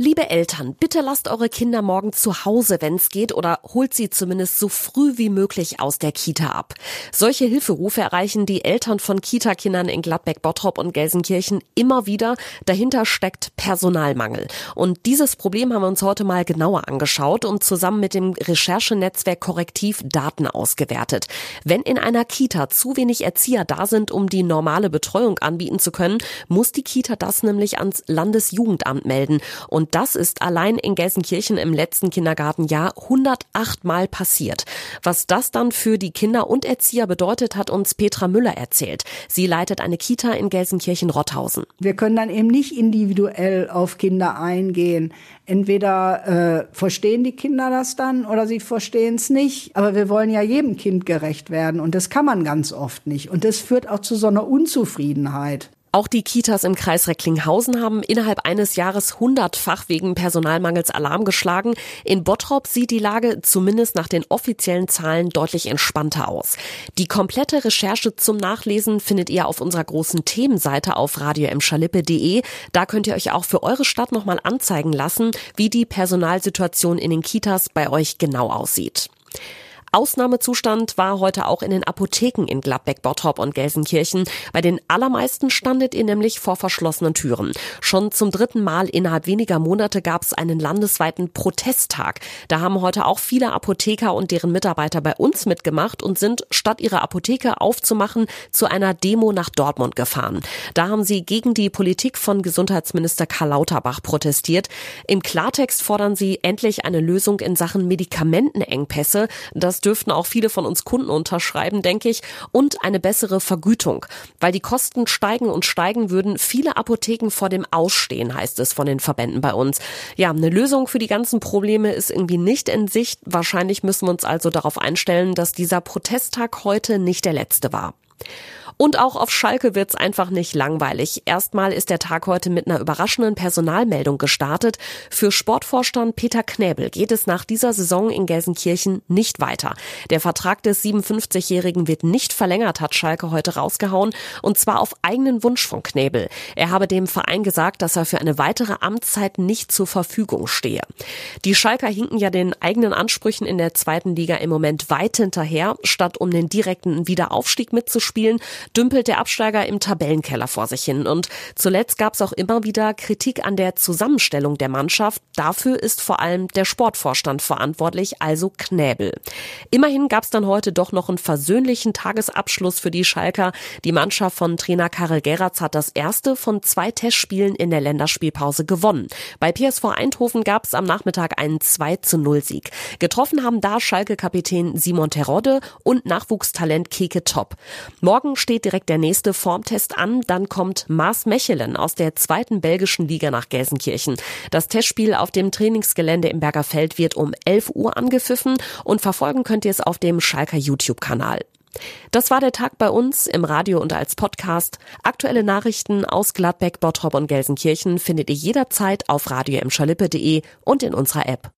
Liebe Eltern, bitte lasst eure Kinder morgen zu Hause, wenn es geht, oder holt sie zumindest so früh wie möglich aus der Kita ab. Solche Hilferufe erreichen die Eltern von Kita-Kindern in Gladbeck, Bottrop und Gelsenkirchen immer wieder. Dahinter steckt Personalmangel. Und dieses Problem haben wir uns heute mal genauer angeschaut und zusammen mit dem Recherchenetzwerk Korrektiv Daten ausgewertet. Wenn in einer Kita zu wenig Erzieher da sind, um die normale Betreuung anbieten zu können, muss die Kita das nämlich ans Landesjugendamt melden. Und und das ist allein in Gelsenkirchen im letzten Kindergartenjahr 108 Mal passiert. Was das dann für die Kinder und Erzieher bedeutet, hat uns Petra Müller erzählt. Sie leitet eine Kita in Gelsenkirchen-Rotthausen. Wir können dann eben nicht individuell auf Kinder eingehen. Entweder äh, verstehen die Kinder das dann oder sie verstehen es nicht. Aber wir wollen ja jedem Kind gerecht werden und das kann man ganz oft nicht. Und das führt auch zu so einer Unzufriedenheit. Auch die Kitas im Kreis Recklinghausen haben innerhalb eines Jahres hundertfach wegen Personalmangels Alarm geschlagen. In Bottrop sieht die Lage zumindest nach den offiziellen Zahlen deutlich entspannter aus. Die komplette Recherche zum Nachlesen findet ihr auf unserer großen Themenseite auf radioemschalippe.de. Da könnt ihr euch auch für eure Stadt nochmal anzeigen lassen, wie die Personalsituation in den Kitas bei euch genau aussieht. Ausnahmezustand war heute auch in den Apotheken in Gladbeck, Bottrop und Gelsenkirchen. Bei den allermeisten standet ihr nämlich vor verschlossenen Türen. Schon zum dritten Mal innerhalb weniger Monate gab es einen landesweiten Protesttag. Da haben heute auch viele Apotheker und deren Mitarbeiter bei uns mitgemacht und sind, statt ihre Apotheke aufzumachen, zu einer Demo nach Dortmund gefahren. Da haben sie gegen die Politik von Gesundheitsminister Karl Lauterbach protestiert. Im Klartext fordern sie endlich eine Lösung in Sachen Medikamentenengpässe. Das das dürften auch viele von uns Kunden unterschreiben, denke ich, und eine bessere Vergütung. Weil die Kosten steigen und steigen würden viele Apotheken vor dem Ausstehen, heißt es von den Verbänden bei uns. Ja, eine Lösung für die ganzen Probleme ist irgendwie nicht in Sicht. Wahrscheinlich müssen wir uns also darauf einstellen, dass dieser Protesttag heute nicht der letzte war. Und auch auf Schalke wird's einfach nicht langweilig. Erstmal ist der Tag heute mit einer überraschenden Personalmeldung gestartet. Für Sportvorstand Peter Knäbel geht es nach dieser Saison in Gelsenkirchen nicht weiter. Der Vertrag des 57-Jährigen wird nicht verlängert, hat Schalke heute rausgehauen. Und zwar auf eigenen Wunsch von Knäbel. Er habe dem Verein gesagt, dass er für eine weitere Amtszeit nicht zur Verfügung stehe. Die Schalker hinken ja den eigenen Ansprüchen in der zweiten Liga im Moment weit hinterher. Statt um den direkten Wiederaufstieg mitzuspielen, dümpelt der Absteiger im Tabellenkeller vor sich hin. Und zuletzt gab es auch immer wieder Kritik an der Zusammenstellung der Mannschaft. Dafür ist vor allem der Sportvorstand verantwortlich, also Knäbel. Immerhin gab es dann heute doch noch einen versöhnlichen Tagesabschluss für die Schalker. Die Mannschaft von Trainer Karel Geratz hat das erste von zwei Testspielen in der Länderspielpause gewonnen. Bei PSV Eindhoven gab es am Nachmittag einen 2 zu 0 Sieg. Getroffen haben da Schalke-Kapitän Simon Terodde und Nachwuchstalent Keke Top. Morgen steht steht direkt der nächste Formtest an. Dann kommt Mars Mechelen aus der zweiten belgischen Liga nach Gelsenkirchen. Das Testspiel auf dem Trainingsgelände im Bergerfeld wird um 11 Uhr angepfiffen und verfolgen könnt ihr es auf dem Schalker YouTube-Kanal. Das war der Tag bei uns im Radio und als Podcast. Aktuelle Nachrichten aus Gladbeck, Bottrop und Gelsenkirchen findet ihr jederzeit auf radio und in unserer App.